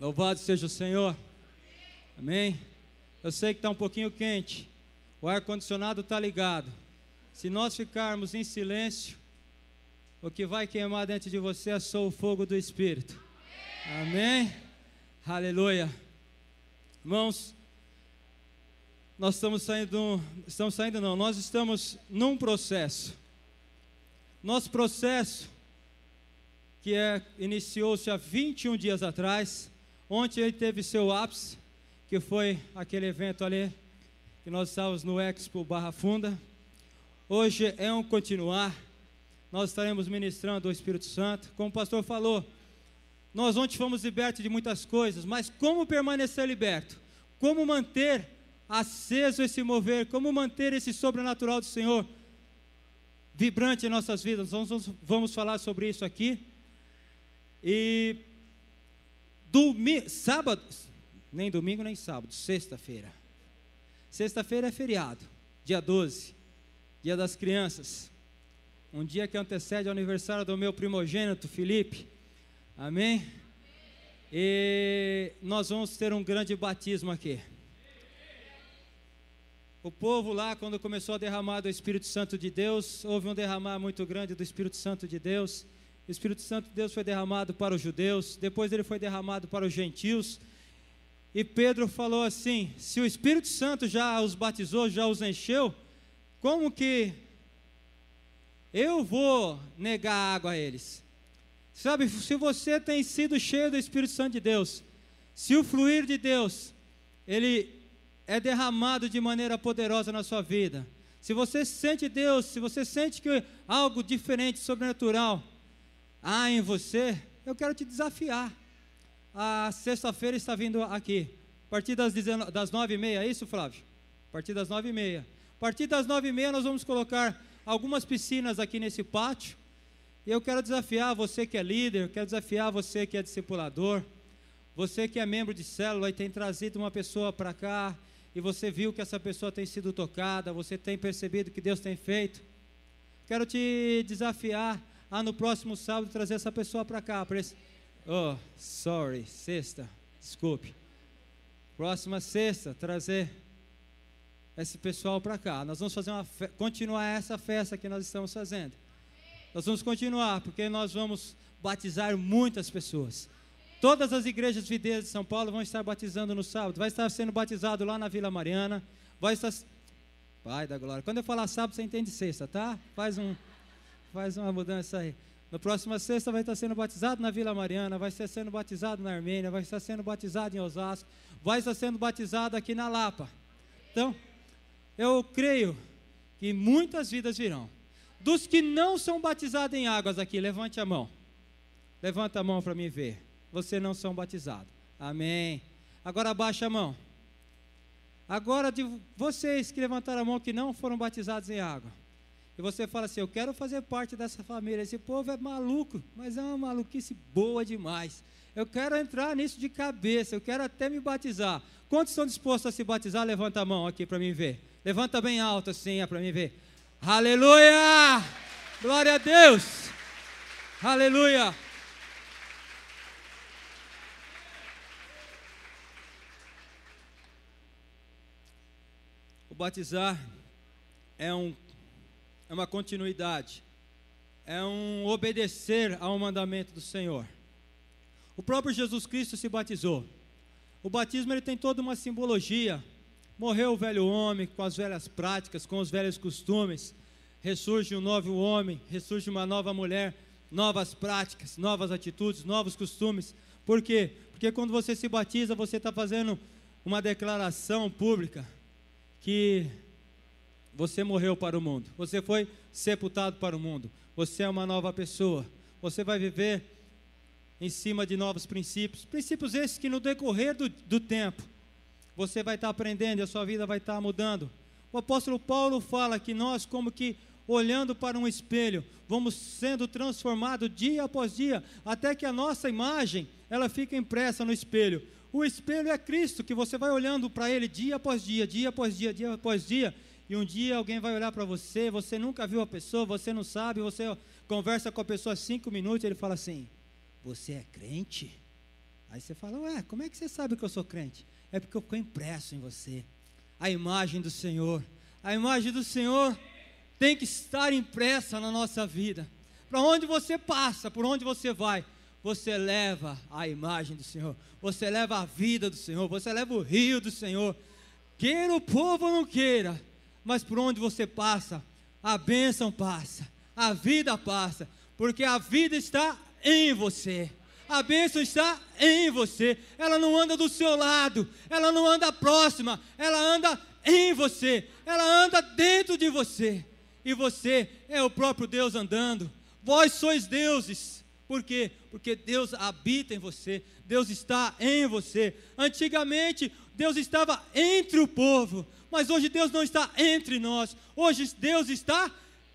Louvado seja o Senhor. Amém. Eu sei que está um pouquinho quente. O ar-condicionado está ligado. Se nós ficarmos em silêncio, o que vai queimar dentro de você é só o fogo do Espírito. Amém. Aleluia. Irmãos, nós estamos saindo, estamos saindo não, nós estamos num processo. Nosso processo, que é, iniciou-se há 21 dias atrás, ontem ele teve seu ápice, que foi aquele evento ali, que nós estávamos no Expo Barra Funda. Hoje é um continuar, nós estaremos ministrando o Espírito Santo, como o pastor falou, nós ontem fomos libertos de muitas coisas, mas como permanecer liberto? Como manter aceso esse mover, como manter esse sobrenatural do Senhor vibrante em nossas vidas. Vamos, vamos falar sobre isso aqui. E domingo, sábado, nem domingo nem sábado, sexta-feira. Sexta-feira é feriado, dia 12, dia das crianças. Um dia que antecede o aniversário do meu primogênito, Felipe. Amém? E nós vamos ter um grande batismo aqui. O povo lá, quando começou a derramar do Espírito Santo de Deus, houve um derramar muito grande do Espírito Santo de Deus. O Espírito Santo de Deus foi derramado para os judeus, depois ele foi derramado para os gentios. E Pedro falou assim: se o Espírito Santo já os batizou, já os encheu, como que eu vou negar água a eles? Sabe, se você tem sido cheio do Espírito Santo de Deus, se o fluir de Deus, ele é derramado de maneira poderosa na sua vida, se você sente Deus, se você sente que algo diferente, sobrenatural há em você, eu quero te desafiar. A sexta-feira está vindo aqui, a partir das, das nove e meia, é isso, Flávio? A partir das nove e meia. A partir das nove e meia nós vamos colocar algumas piscinas aqui nesse pátio. E eu quero desafiar você que é líder, quero desafiar você que é discipulador, você que é membro de célula e tem trazido uma pessoa para cá, e você viu que essa pessoa tem sido tocada, você tem percebido que Deus tem feito, quero te desafiar a no próximo sábado trazer essa pessoa para cá. Para esse... Oh, sorry, sexta, desculpe. Próxima sexta, trazer esse pessoal para cá. Nós vamos fazer uma fe... continuar essa festa que nós estamos fazendo. Nós vamos continuar, porque nós vamos batizar muitas pessoas. Todas as igrejas videiras de São Paulo vão estar batizando no sábado. Vai estar sendo batizado lá na Vila Mariana. Vai estar. Pai da glória. Quando eu falar sábado, você entende sexta, tá? Faz, um, faz uma mudança aí. Na próxima sexta vai estar sendo batizado na Vila Mariana, vai estar sendo batizado na Armênia, vai estar sendo batizado em Osasco, vai estar sendo batizado aqui na Lapa. Então, eu creio que muitas vidas virão. Dos que não são batizados em águas aqui, levante a mão. Levanta a mão para mim ver você não são batizados. Amém. Agora abaixa a mão. Agora de vocês que levantaram a mão que não foram batizados em água. E você fala assim: Eu quero fazer parte dessa família. Esse povo é maluco, mas é uma maluquice boa demais. Eu quero entrar nisso de cabeça. Eu quero até me batizar. Quantos estão dispostos a se batizar? Levanta a mão aqui para mim ver. Levanta bem alto assim, é para mim ver. Aleluia! Glória a Deus! Aleluia! batizar é, um, é uma continuidade, é um obedecer ao mandamento do Senhor. O próprio Jesus Cristo se batizou. O batismo ele tem toda uma simbologia. Morreu o velho homem com as velhas práticas, com os velhos costumes. Ressurge um novo homem, ressurge uma nova mulher, novas práticas, novas atitudes, novos costumes. Por quê? Porque quando você se batiza, você está fazendo uma declaração pública que você morreu para o mundo, você foi sepultado para o mundo, você é uma nova pessoa, você vai viver em cima de novos princípios, princípios esses que no decorrer do, do tempo você vai estar aprendendo e a sua vida vai estar mudando. O apóstolo Paulo fala que nós, como que olhando para um espelho, vamos sendo transformados dia após dia, até que a nossa imagem ela fica impressa no espelho. O espelho é Cristo, que você vai olhando para Ele dia após dia, dia após dia, dia após dia, e um dia alguém vai olhar para você, você nunca viu a pessoa, você não sabe, você conversa com a pessoa cinco minutos, ele fala assim: Você é crente? Aí você fala, ué, como é que você sabe que eu sou crente? É porque eu ficou impresso em você. A imagem do Senhor. A imagem do Senhor tem que estar impressa na nossa vida. Para onde você passa, por onde você vai, você leva a imagem do Senhor, você leva a vida do Senhor, você leva o rio do Senhor. Queira o povo ou não queira, mas por onde você passa, a bênção passa, a vida passa, porque a vida está em você. A bênção está em você. Ela não anda do seu lado, ela não anda próxima, ela anda em você, ela anda dentro de você. E você é o próprio Deus andando. Vós sois deuses. Por quê? Porque Deus habita em você, Deus está em você. Antigamente, Deus estava entre o povo, mas hoje Deus não está entre nós. Hoje Deus está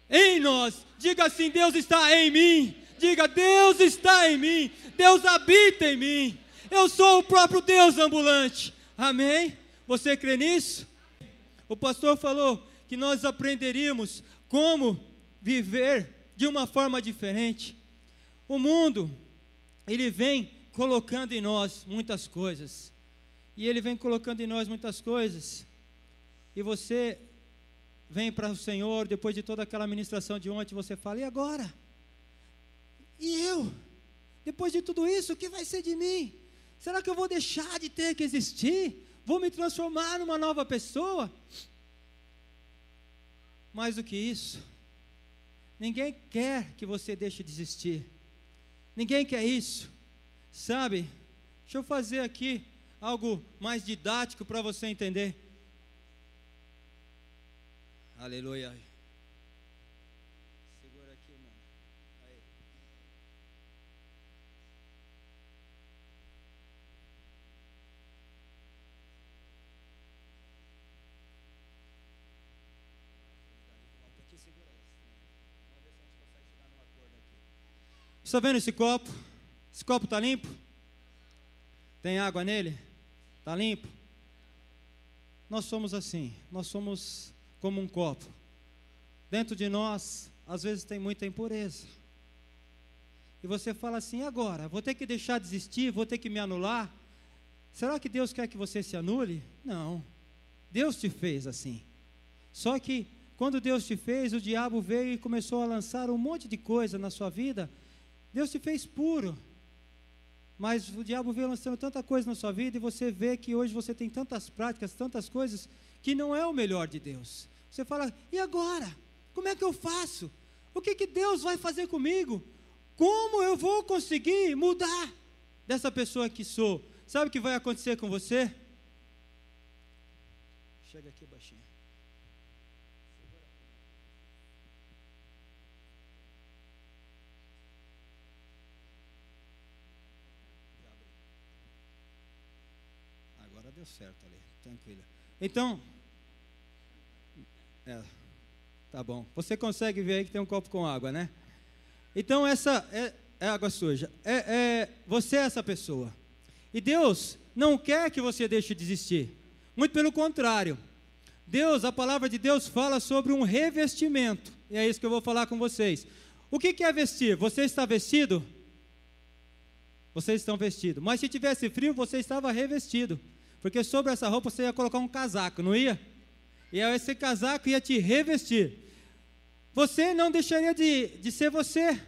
em nós. Diga assim: Deus está em mim. Diga: Deus está em mim. Deus habita em mim. Eu sou o próprio Deus ambulante. Amém? Você crê nisso? O pastor falou que nós aprenderíamos como viver de uma forma diferente. O mundo, ele vem colocando em nós muitas coisas. E ele vem colocando em nós muitas coisas. E você vem para o Senhor, depois de toda aquela ministração de ontem, você fala: e agora? E eu? Depois de tudo isso, o que vai ser de mim? Será que eu vou deixar de ter que existir? Vou me transformar numa nova pessoa? Mais do que isso, ninguém quer que você deixe de existir. Ninguém quer isso. Sabe? Deixa eu fazer aqui algo mais didático para você entender. Aleluia. Está vendo esse copo? Esse copo está limpo? Tem água nele? Está limpo? Nós somos assim, nós somos como um copo. Dentro de nós, às vezes tem muita impureza. E você fala assim: agora, vou ter que deixar de existir, vou ter que me anular. Será que Deus quer que você se anule? Não. Deus te fez assim. Só que quando Deus te fez, o diabo veio e começou a lançar um monte de coisa na sua vida Deus te fez puro. Mas o diabo veio lançando tanta coisa na sua vida e você vê que hoje você tem tantas práticas, tantas coisas que não é o melhor de Deus. Você fala: "E agora? Como é que eu faço? O que que Deus vai fazer comigo? Como eu vou conseguir mudar dessa pessoa que sou?" Sabe o que vai acontecer com você? Chega aqui baixinho. deu certo ali, tranquilo. Então, é, tá bom. Você consegue ver aí que tem um copo com água, né? Então essa é, é água suja. É, é, você é essa pessoa. E Deus não quer que você deixe de existir. Muito pelo contrário. Deus, a palavra de Deus fala sobre um revestimento. E é isso que eu vou falar com vocês. O que, que é vestir? Você está vestido? Vocês estão vestidos. Mas se tivesse frio, você estava revestido. Porque sobre essa roupa você ia colocar um casaco, não ia? E esse casaco ia te revestir. Você não deixaria de, de ser você,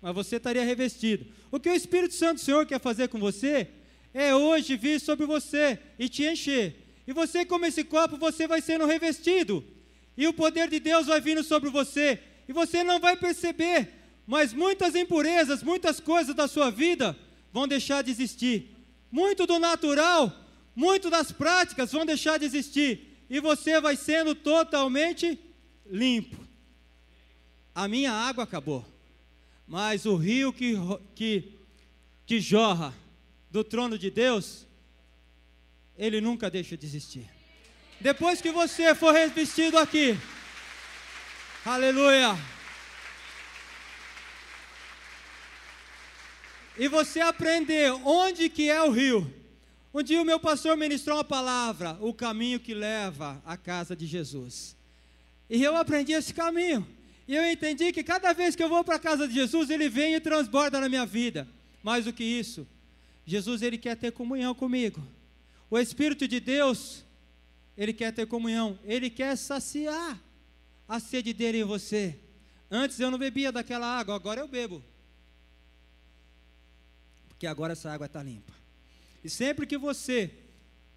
mas você estaria revestido. O que o Espírito Santo do Senhor quer fazer com você é hoje vir sobre você e te encher. E você, como esse copo, você vai sendo revestido. E o poder de Deus vai vindo sobre você. E você não vai perceber, mas muitas impurezas, muitas coisas da sua vida vão deixar de existir. Muito do natural muito das práticas vão deixar de existir e você vai sendo totalmente limpo. A minha água acabou, mas o rio que, que, que jorra do trono de Deus, ele nunca deixa de existir. Depois que você for revestido aqui, aleluia. E você aprender onde que é o rio, um dia o meu pastor ministrou uma palavra, o caminho que leva à casa de Jesus. E eu aprendi esse caminho. E eu entendi que cada vez que eu vou para a casa de Jesus, ele vem e transborda na minha vida. Mais do que isso, Jesus ele quer ter comunhão comigo. O Espírito de Deus, ele quer ter comunhão, ele quer saciar a sede dele em você. Antes eu não bebia daquela água, agora eu bebo. Porque agora essa água está limpa. E sempre que você,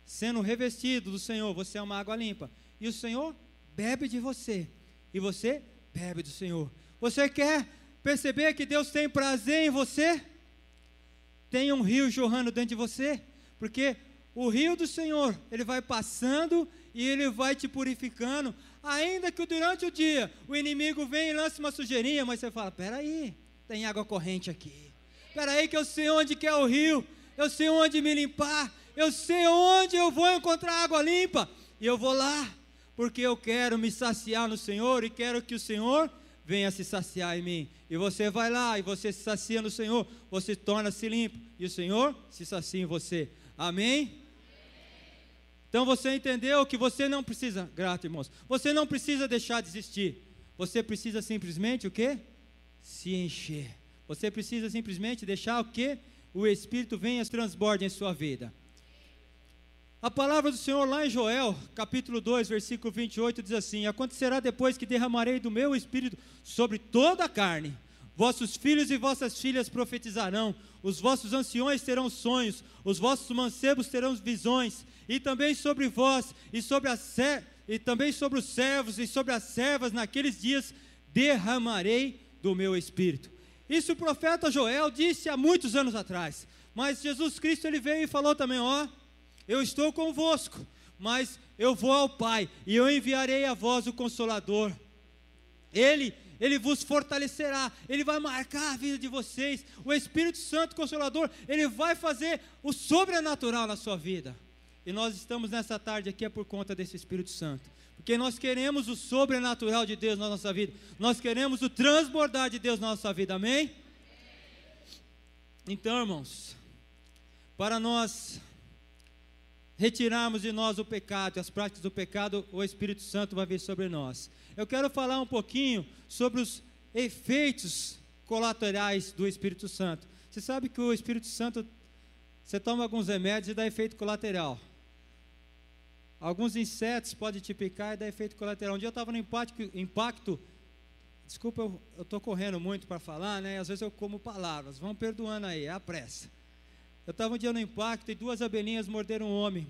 sendo revestido do Senhor, você é uma água limpa, e o Senhor bebe de você, e você bebe do Senhor. Você quer perceber que Deus tem prazer em você? Tem um rio jorrando dentro de você, porque o rio do Senhor, ele vai passando e ele vai te purificando, ainda que durante o dia o inimigo venha e lance uma sujeirinha, mas você fala: peraí, tem água corrente aqui. Peraí, que eu sei onde que é o rio, eu sei onde me limpar, eu sei onde eu vou encontrar água limpa, e eu vou lá, porque eu quero me saciar no Senhor e quero que o Senhor venha se saciar em mim. E você vai lá e você se sacia no Senhor, você torna-se limpo, e o Senhor se sacia em você. Amém? Então você entendeu que você não precisa, grato irmãos, você não precisa deixar de existir. Você precisa simplesmente o quê? Se encher. Você precisa simplesmente deixar o quê? O Espírito venha transborde em sua vida. A palavra do Senhor lá em Joel, capítulo 2, versículo 28, diz assim: Acontecerá depois que derramarei do meu espírito sobre toda a carne. Vossos filhos e vossas filhas profetizarão, os vossos anciões terão sonhos, os vossos mancebos terão visões, e também sobre vós e sobre a e também sobre os servos e sobre as servas naqueles dias derramarei do meu espírito. Isso o profeta Joel disse há muitos anos atrás. Mas Jesus Cristo ele veio e falou também, ó, eu estou convosco, mas eu vou ao Pai e eu enviarei a vós o Consolador. Ele, ele vos fortalecerá, ele vai marcar a vida de vocês. O Espírito Santo Consolador, ele vai fazer o sobrenatural na sua vida. E nós estamos nessa tarde aqui é por conta desse Espírito Santo. Porque nós queremos o sobrenatural de Deus na nossa vida. Nós queremos o transbordar de Deus na nossa vida. Amém? Então, irmãos, para nós retirarmos de nós o pecado, as práticas do pecado, o Espírito Santo vai vir sobre nós. Eu quero falar um pouquinho sobre os efeitos colaterais do Espírito Santo. Você sabe que o Espírito Santo, você toma alguns remédios e dá efeito colateral. Alguns insetos podem te picar e dar efeito colateral. Um dia eu estava no impacto, impacto desculpa, eu estou correndo muito para falar, né? Às vezes eu como palavras, vão perdoando aí, é a pressa. Eu estava um dia no impacto e duas abelhinhas morderam um homem,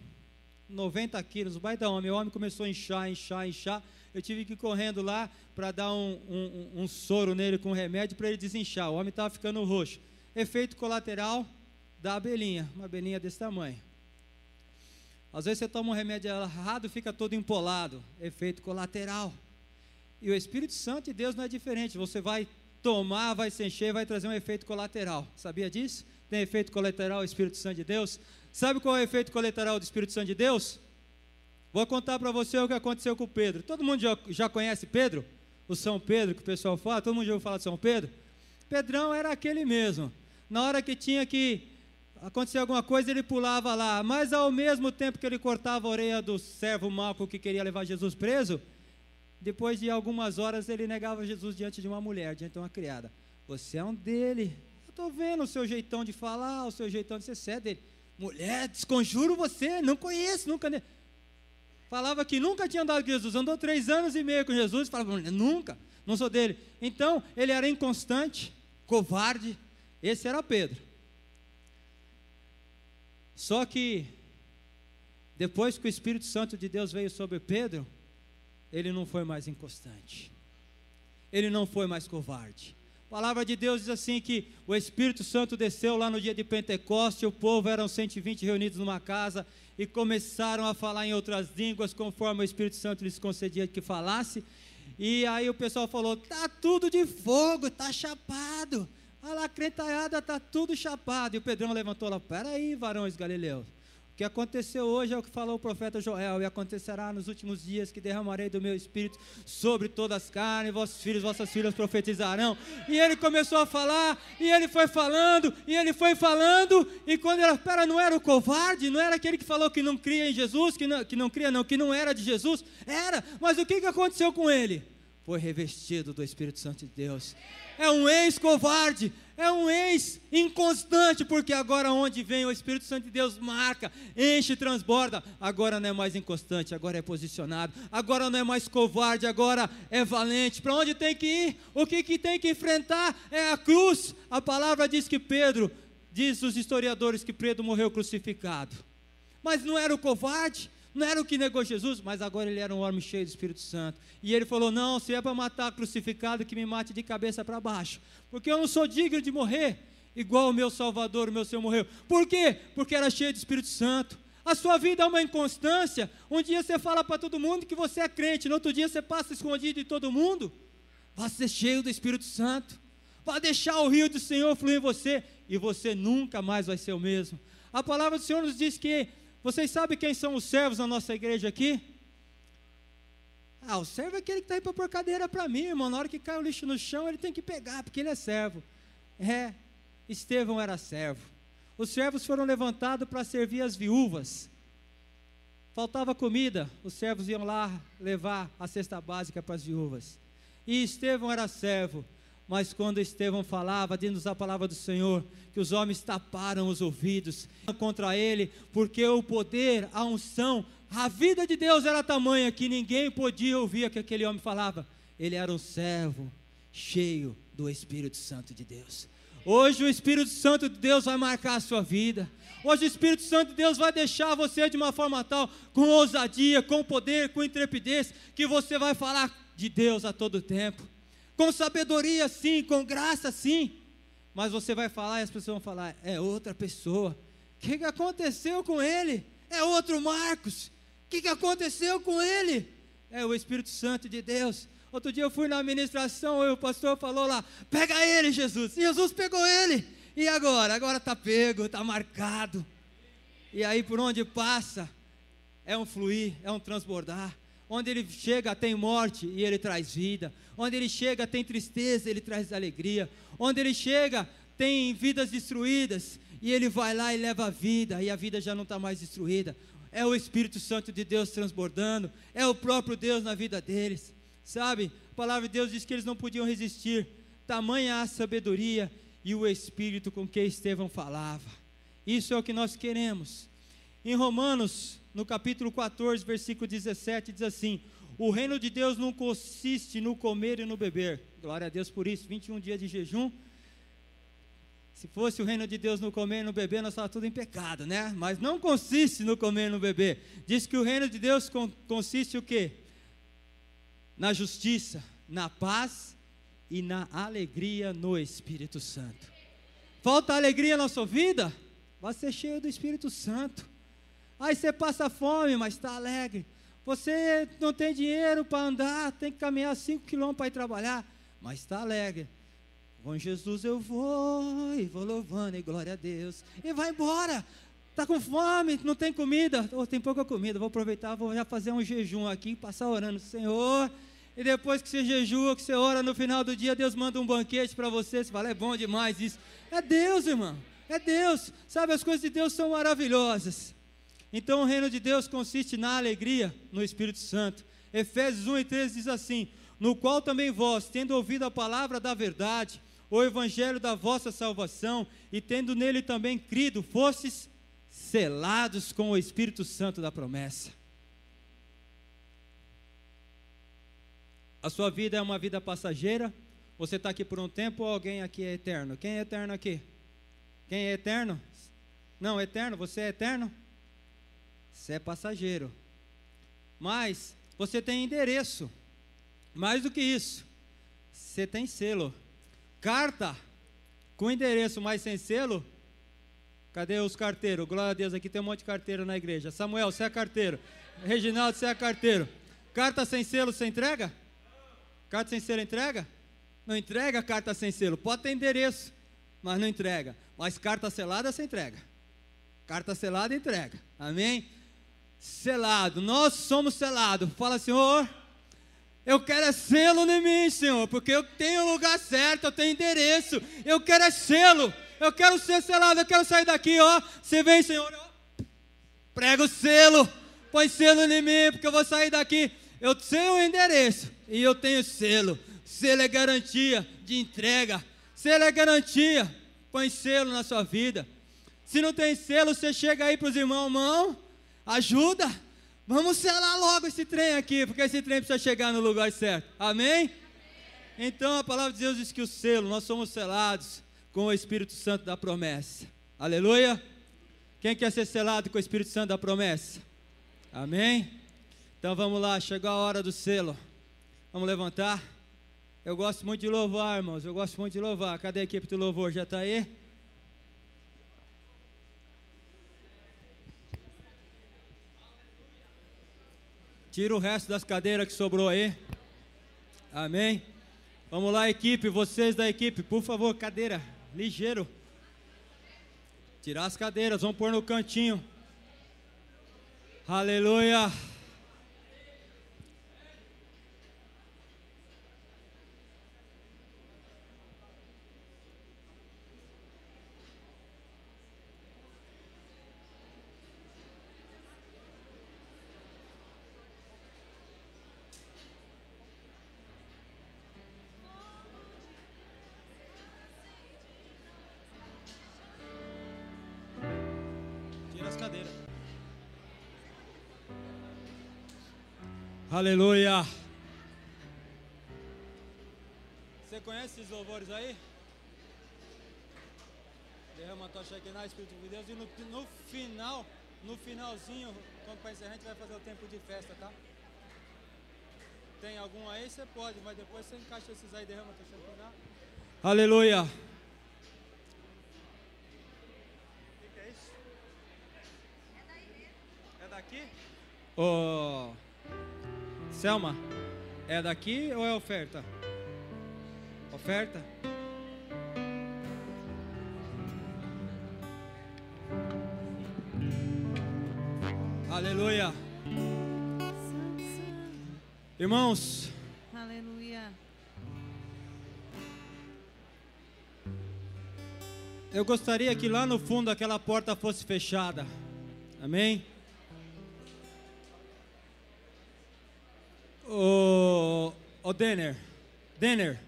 90 quilos, o baita homem. O homem começou a inchar, inchar, inchar. Eu tive que ir correndo lá para dar um, um, um, soro nele com remédio para ele desinchar. O homem estava ficando roxo. Efeito colateral da abelhinha, uma abelhinha desse tamanho. Às vezes você toma um remédio errado, fica todo empolado. Efeito colateral. E o Espírito Santo de Deus não é diferente. Você vai tomar, vai se encher, vai trazer um efeito colateral. Sabia disso? Tem efeito colateral o Espírito Santo de Deus? Sabe qual é o efeito colateral do Espírito Santo de Deus? Vou contar para você o que aconteceu com Pedro. Todo mundo já, já conhece Pedro? O São Pedro que o pessoal fala? Todo mundo já ouviu falar de São Pedro? Pedrão era aquele mesmo. Na hora que tinha que acontecer alguma coisa, ele pulava lá. Mas ao mesmo tempo que ele cortava a orelha do servo Malco que queria levar Jesus preso, depois de algumas horas ele negava Jesus diante de uma mulher, diante de uma criada. Você é um dele. Eu estou vendo o seu jeitão de falar, o seu jeitão de ser sério dele. Mulher, desconjuro você, não conheço, nunca. Falava que nunca tinha andado com Jesus, andou três anos e meio com Jesus, falava, nunca, não sou dele. Então, ele era inconstante, covarde, esse era Pedro. Só que, depois que o Espírito Santo de Deus veio sobre Pedro, ele não foi mais inconstante, ele não foi mais covarde. A palavra de Deus diz assim que o Espírito Santo desceu lá no dia de Pentecoste, o povo eram 120 reunidos numa casa e começaram a falar em outras línguas conforme o Espírito Santo lhes concedia que falasse. E aí o pessoal falou: "Tá tudo de fogo, tá chapado. A lacretaiada tá tudo chapado". E o Pedrão levantou lá: "Peraí, varões galileus. O que aconteceu hoje é o que falou o profeta Joel, e acontecerá nos últimos dias que derramarei do meu espírito sobre todas as carnes, vossos filhos, vossas filhas profetizarão. E ele começou a falar, e ele foi falando, e ele foi falando, e quando ele, pera, não era o covarde, não era aquele que falou que não cria em Jesus, que não, que não cria, não, que não era de Jesus, era, mas o que, que aconteceu com ele? Foi revestido do Espírito Santo de Deus. É um ex-covarde, é um ex inconstante, porque agora onde vem o Espírito Santo de Deus marca, enche, transborda. Agora não é mais inconstante, agora é posicionado. Agora não é mais covarde, agora é valente. Para onde tem que ir? O que, que tem que enfrentar é a cruz. A palavra diz que Pedro, diz os historiadores que Pedro morreu crucificado. Mas não era o covarde, não era o que negou Jesus, mas agora ele era um homem cheio do Espírito Santo. E ele falou: Não, se é para matar crucificado, que me mate de cabeça para baixo, porque eu não sou digno de morrer, igual o meu Salvador, o meu Senhor morreu. Por quê? Porque era cheio do Espírito Santo. A sua vida é uma inconstância. Um dia você fala para todo mundo que você é crente, no outro dia você passa escondido de todo mundo. Vai ser cheio do Espírito Santo. Vai deixar o rio do Senhor fluir em você e você nunca mais vai ser o mesmo. A palavra do Senhor nos diz que vocês sabem quem são os servos na nossa igreja aqui? Ah, o servo é aquele que está aí para pôr cadeira para mim, irmão. Na hora que cai o lixo no chão, ele tem que pegar, porque ele é servo. É, Estevão era servo. Os servos foram levantados para servir as viúvas. Faltava comida, os servos iam lá levar a cesta básica para as viúvas. E Estevão era servo. Mas quando Estevão falava, diz a palavra do Senhor, que os homens taparam os ouvidos contra ele, porque o poder, a unção, a vida de Deus era tamanha que ninguém podia ouvir o que aquele homem falava. Ele era um servo cheio do Espírito Santo de Deus. Hoje o Espírito Santo de Deus vai marcar a sua vida. Hoje o Espírito Santo de Deus vai deixar você de uma forma tal, com ousadia, com poder, com intrepidez, que você vai falar de Deus a todo tempo com sabedoria sim, com graça sim, mas você vai falar e as pessoas vão falar: é outra pessoa. O que, que aconteceu com ele? É outro Marcos. O que, que aconteceu com ele? É o Espírito Santo de Deus. Outro dia eu fui na administração e o pastor falou lá: pega ele, Jesus. E Jesus pegou ele. E agora? Agora está pego, está marcado. E aí por onde passa, é um fluir, é um transbordar. Onde ele chega tem morte e ele traz vida. Onde ele chega tem tristeza, ele traz alegria. Onde ele chega tem vidas destruídas e ele vai lá e leva a vida e a vida já não está mais destruída. É o Espírito Santo de Deus transbordando, é o próprio Deus na vida deles. Sabe? A palavra de Deus diz que eles não podiam resistir. Tamanha a sabedoria e o Espírito com que Estevão falava. Isso é o que nós queremos. Em Romanos no capítulo 14, versículo 17, diz assim: O reino de Deus não consiste no comer e no beber. Glória a Deus por isso, 21 dias de jejum. Se fosse o reino de Deus no comer e no beber, nós estávamos tudo em pecado, né? Mas não consiste no comer e no beber. Diz que o reino de Deus consiste o quê? Na justiça, na paz e na alegria no Espírito Santo. Falta alegria na sua vida? Vai ser cheio do Espírito Santo. Aí você passa fome, mas está alegre. Você não tem dinheiro para andar, tem que caminhar 5 quilômetros para ir trabalhar, mas está alegre. Com Jesus eu vou, e vou louvando, e glória a Deus. E vai embora. Está com fome, não tem comida? Oh, tem pouca comida, vou aproveitar, vou já fazer um jejum aqui, passar orando, Senhor. E depois que você jejua, que você ora no final do dia, Deus manda um banquete para você. Você fala, é bom demais isso. É Deus, irmão. É Deus. Sabe, as coisas de Deus são maravilhosas. Então o reino de Deus consiste na alegria no Espírito Santo. Efésios 1 e 13 diz assim: No qual também vós, tendo ouvido a palavra da verdade, o evangelho da vossa salvação, e tendo nele também crido, fostes selados com o Espírito Santo da promessa. A sua vida é uma vida passageira? Você está aqui por um tempo ou alguém aqui é eterno? Quem é eterno aqui? Quem é eterno? Não, eterno, você é eterno? Você é passageiro. Mas você tem endereço. Mais do que isso, você tem selo. Carta com endereço, mas sem selo. Cadê os carteiros? Glória a Deus, aqui tem um monte de carteiro na igreja. Samuel, você é carteiro. Reginaldo, você é carteiro. Carta sem selo, você entrega? Carta sem selo entrega? Não entrega carta sem selo. Pode ter endereço, mas não entrega. Mas carta selada, você entrega. Carta selada, entrega. Amém? Selado. Nós somos selados. Fala, Senhor, eu quero é selo em mim, Senhor, porque eu tenho o lugar certo, eu tenho endereço. Eu quero é selo. Eu quero ser selado, eu quero sair daqui, ó. Você vem, Senhor, ó. Prega o selo. Põe selo em mim, porque eu vou sair daqui. Eu sei o endereço e eu tenho selo. Selo é garantia de entrega. Selo é garantia. Põe selo na sua vida. Se não tem selo, você chega aí para os irmãos, irmão, ajuda. Vamos selar logo esse trem aqui, porque esse trem precisa chegar no lugar certo. Amém? Então a palavra de Deus diz que o selo, nós somos selados com o Espírito Santo da promessa. Aleluia. Quem quer ser selado com o Espírito Santo da promessa? Amém? Então vamos lá, chegou a hora do selo. Vamos levantar. Eu gosto muito de louvar, irmãos. Eu gosto muito de louvar. Cadê a equipe do louvor? Já está aí? Tira o resto das cadeiras que sobrou aí. Amém. Vamos lá, equipe. Vocês da equipe, por favor, cadeira. Ligeiro. Tirar as cadeiras, vamos pôr no cantinho. Aleluia. Aleluia. Você conhece esses louvores aí? Derrama a tocha aqui na Espírito de Deus. E no, no final, no finalzinho, quando para encerrar, a gente vai fazer o tempo de festa, tá? Tem algum aí? Você pode, mas depois você encaixa esses aí, derrama a tocha aqui na. Aleluia. O que, é isso? É daí mesmo. É daqui? Oh. Selma, é daqui ou é oferta? Oferta? Aleluia. Irmãos. Aleluia. Eu gostaria que lá no fundo aquela porta fosse fechada. Amém? Denner, Denner,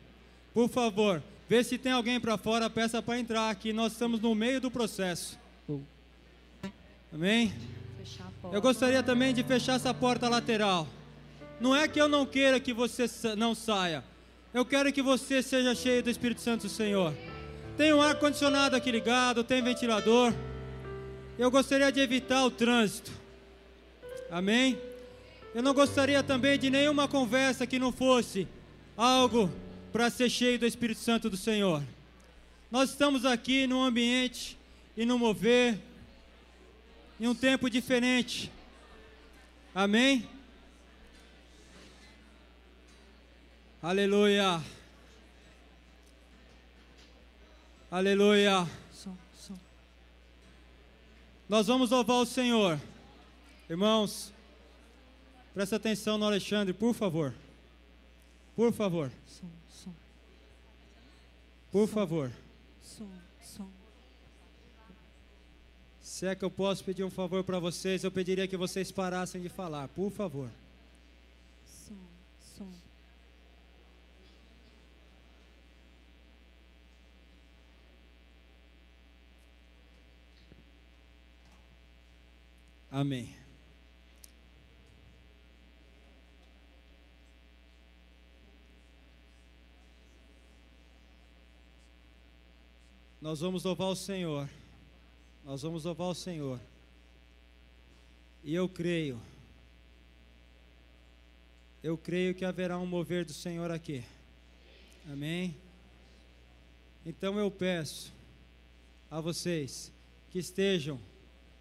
por favor, vê se tem alguém para fora, peça para entrar aqui. Nós estamos no meio do processo. Amém? Eu gostaria também de fechar essa porta lateral. Não é que eu não queira que você não saia. Eu quero que você seja cheio do Espírito Santo do Senhor. Tem um ar condicionado aqui ligado, tem ventilador. Eu gostaria de evitar o trânsito. Amém? Eu não gostaria também de nenhuma conversa que não fosse algo para ser cheio do Espírito Santo do Senhor. Nós estamos aqui num ambiente e no mover, em um tempo diferente. Amém? Aleluia. Aleluia. Nós vamos louvar o Senhor. Irmãos, Presta atenção no Alexandre, por favor. Por favor. Som, som. Por som. favor. Som, som. Se é que eu posso pedir um favor para vocês, eu pediria que vocês parassem de falar, por favor. Som, som. Amém. Nós vamos louvar o Senhor. Nós vamos louvar o Senhor. E eu creio. Eu creio que haverá um mover do Senhor aqui. Amém? Então eu peço a vocês que estejam,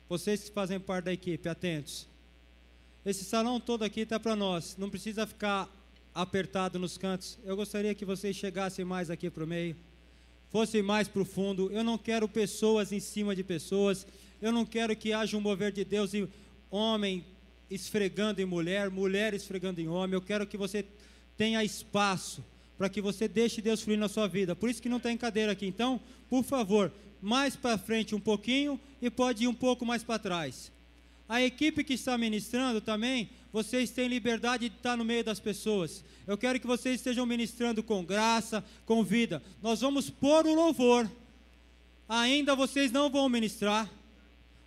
vocês que fazem parte da equipe, atentos. Esse salão todo aqui está para nós, não precisa ficar apertado nos cantos. Eu gostaria que vocês chegassem mais aqui para o meio fosse mais profundo. Eu não quero pessoas em cima de pessoas. Eu não quero que haja um mover de Deus e homem esfregando em mulher, mulher esfregando em homem. Eu quero que você tenha espaço para que você deixe Deus fluir na sua vida. Por isso que não tem cadeira aqui. Então, por favor, mais para frente um pouquinho e pode ir um pouco mais para trás. A equipe que está ministrando também, vocês têm liberdade de estar no meio das pessoas. Eu quero que vocês estejam ministrando com graça, com vida. Nós vamos pôr o louvor. Ainda vocês não vão ministrar.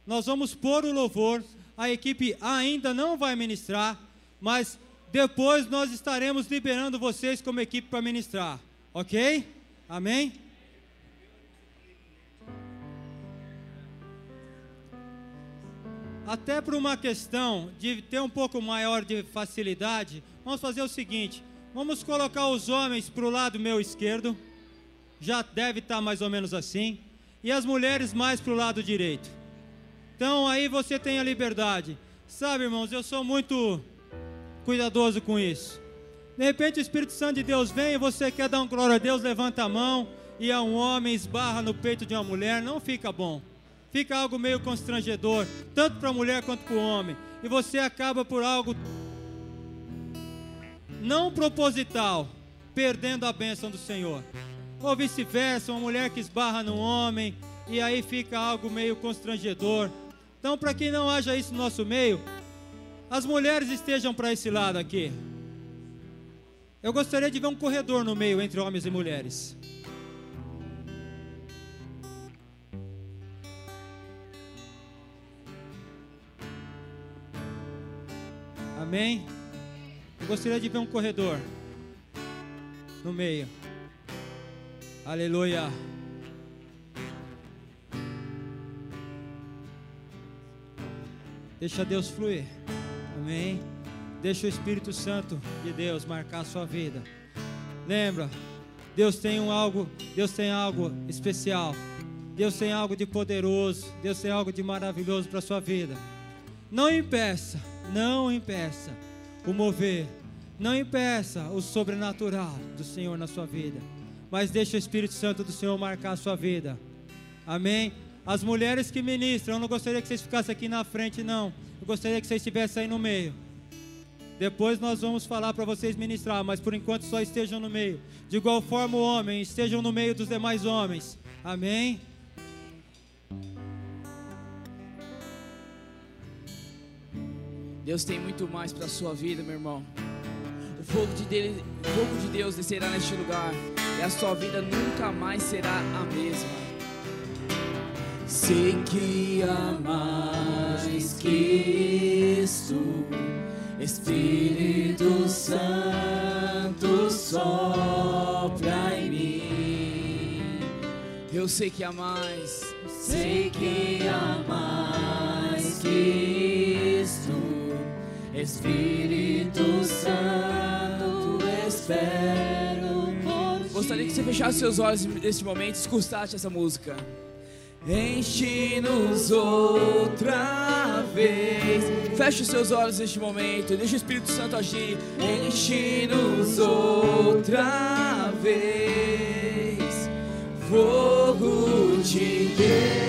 Nós vamos pôr o louvor. A equipe ainda não vai ministrar, mas depois nós estaremos liberando vocês como equipe para ministrar. Ok? Amém? Até por uma questão de ter um pouco maior de facilidade, vamos fazer o seguinte: vamos colocar os homens para o lado meu esquerdo, já deve estar mais ou menos assim, e as mulheres mais para o lado direito. Então aí você tem a liberdade. Sabe, irmãos, eu sou muito cuidadoso com isso. De repente o Espírito Santo de Deus vem e você quer dar um glória a Deus, levanta a mão e é um homem esbarra no peito de uma mulher, não fica bom fica algo meio constrangedor, tanto para a mulher quanto para o homem, e você acaba por algo não proposital, perdendo a bênção do Senhor. Ou vice-versa, uma mulher que esbarra no homem, e aí fica algo meio constrangedor. Então, para que não haja isso no nosso meio, as mulheres estejam para esse lado aqui. Eu gostaria de ver um corredor no meio entre homens e mulheres. Amém? Eu gostaria de ver um corredor no meio. Aleluia. Deixa Deus fluir. Amém. Deixa o Espírito Santo de Deus marcar a sua vida. Lembra, Deus tem um algo, Deus tem algo especial. Deus tem algo de poderoso, Deus tem algo de maravilhoso para a sua vida. Não impeça não impeça o mover, não impeça o sobrenatural do Senhor na sua vida, mas deixe o Espírito Santo do Senhor marcar a sua vida. Amém? As mulheres que ministram, eu não gostaria que vocês ficassem aqui na frente, não. Eu gostaria que vocês estivessem aí no meio. Depois nós vamos falar para vocês ministrar, mas por enquanto só estejam no meio. De igual forma, o homem, estejam no meio dos demais homens. Amém? Deus tem muito mais para a sua vida, meu irmão. O fogo, de Deus, o fogo de Deus descerá neste lugar e a sua vida nunca mais será a mesma. Sei que há mais que isto, Espírito Santo sopra em mim. Eu sei que há mais, sei que há mais que isto. Espírito Santo, espero por Gostaria que você fechasse seus olhos neste momento e escutasse essa música. Enche-nos outra vez. Feche os seus olhos neste momento. Deixa o Espírito Santo agir. Enche-nos outra vez. Fogo de Deus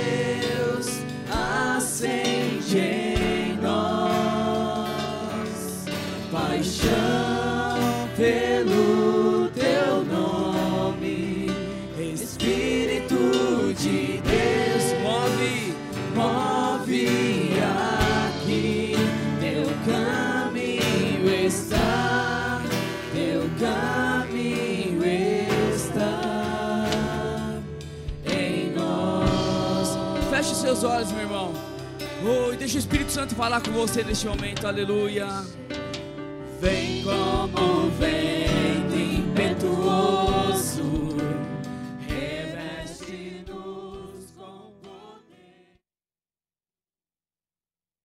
seus olhos, meu irmão. Oh, e deixa o Espírito Santo falar com você neste momento, aleluia. Vem como vem.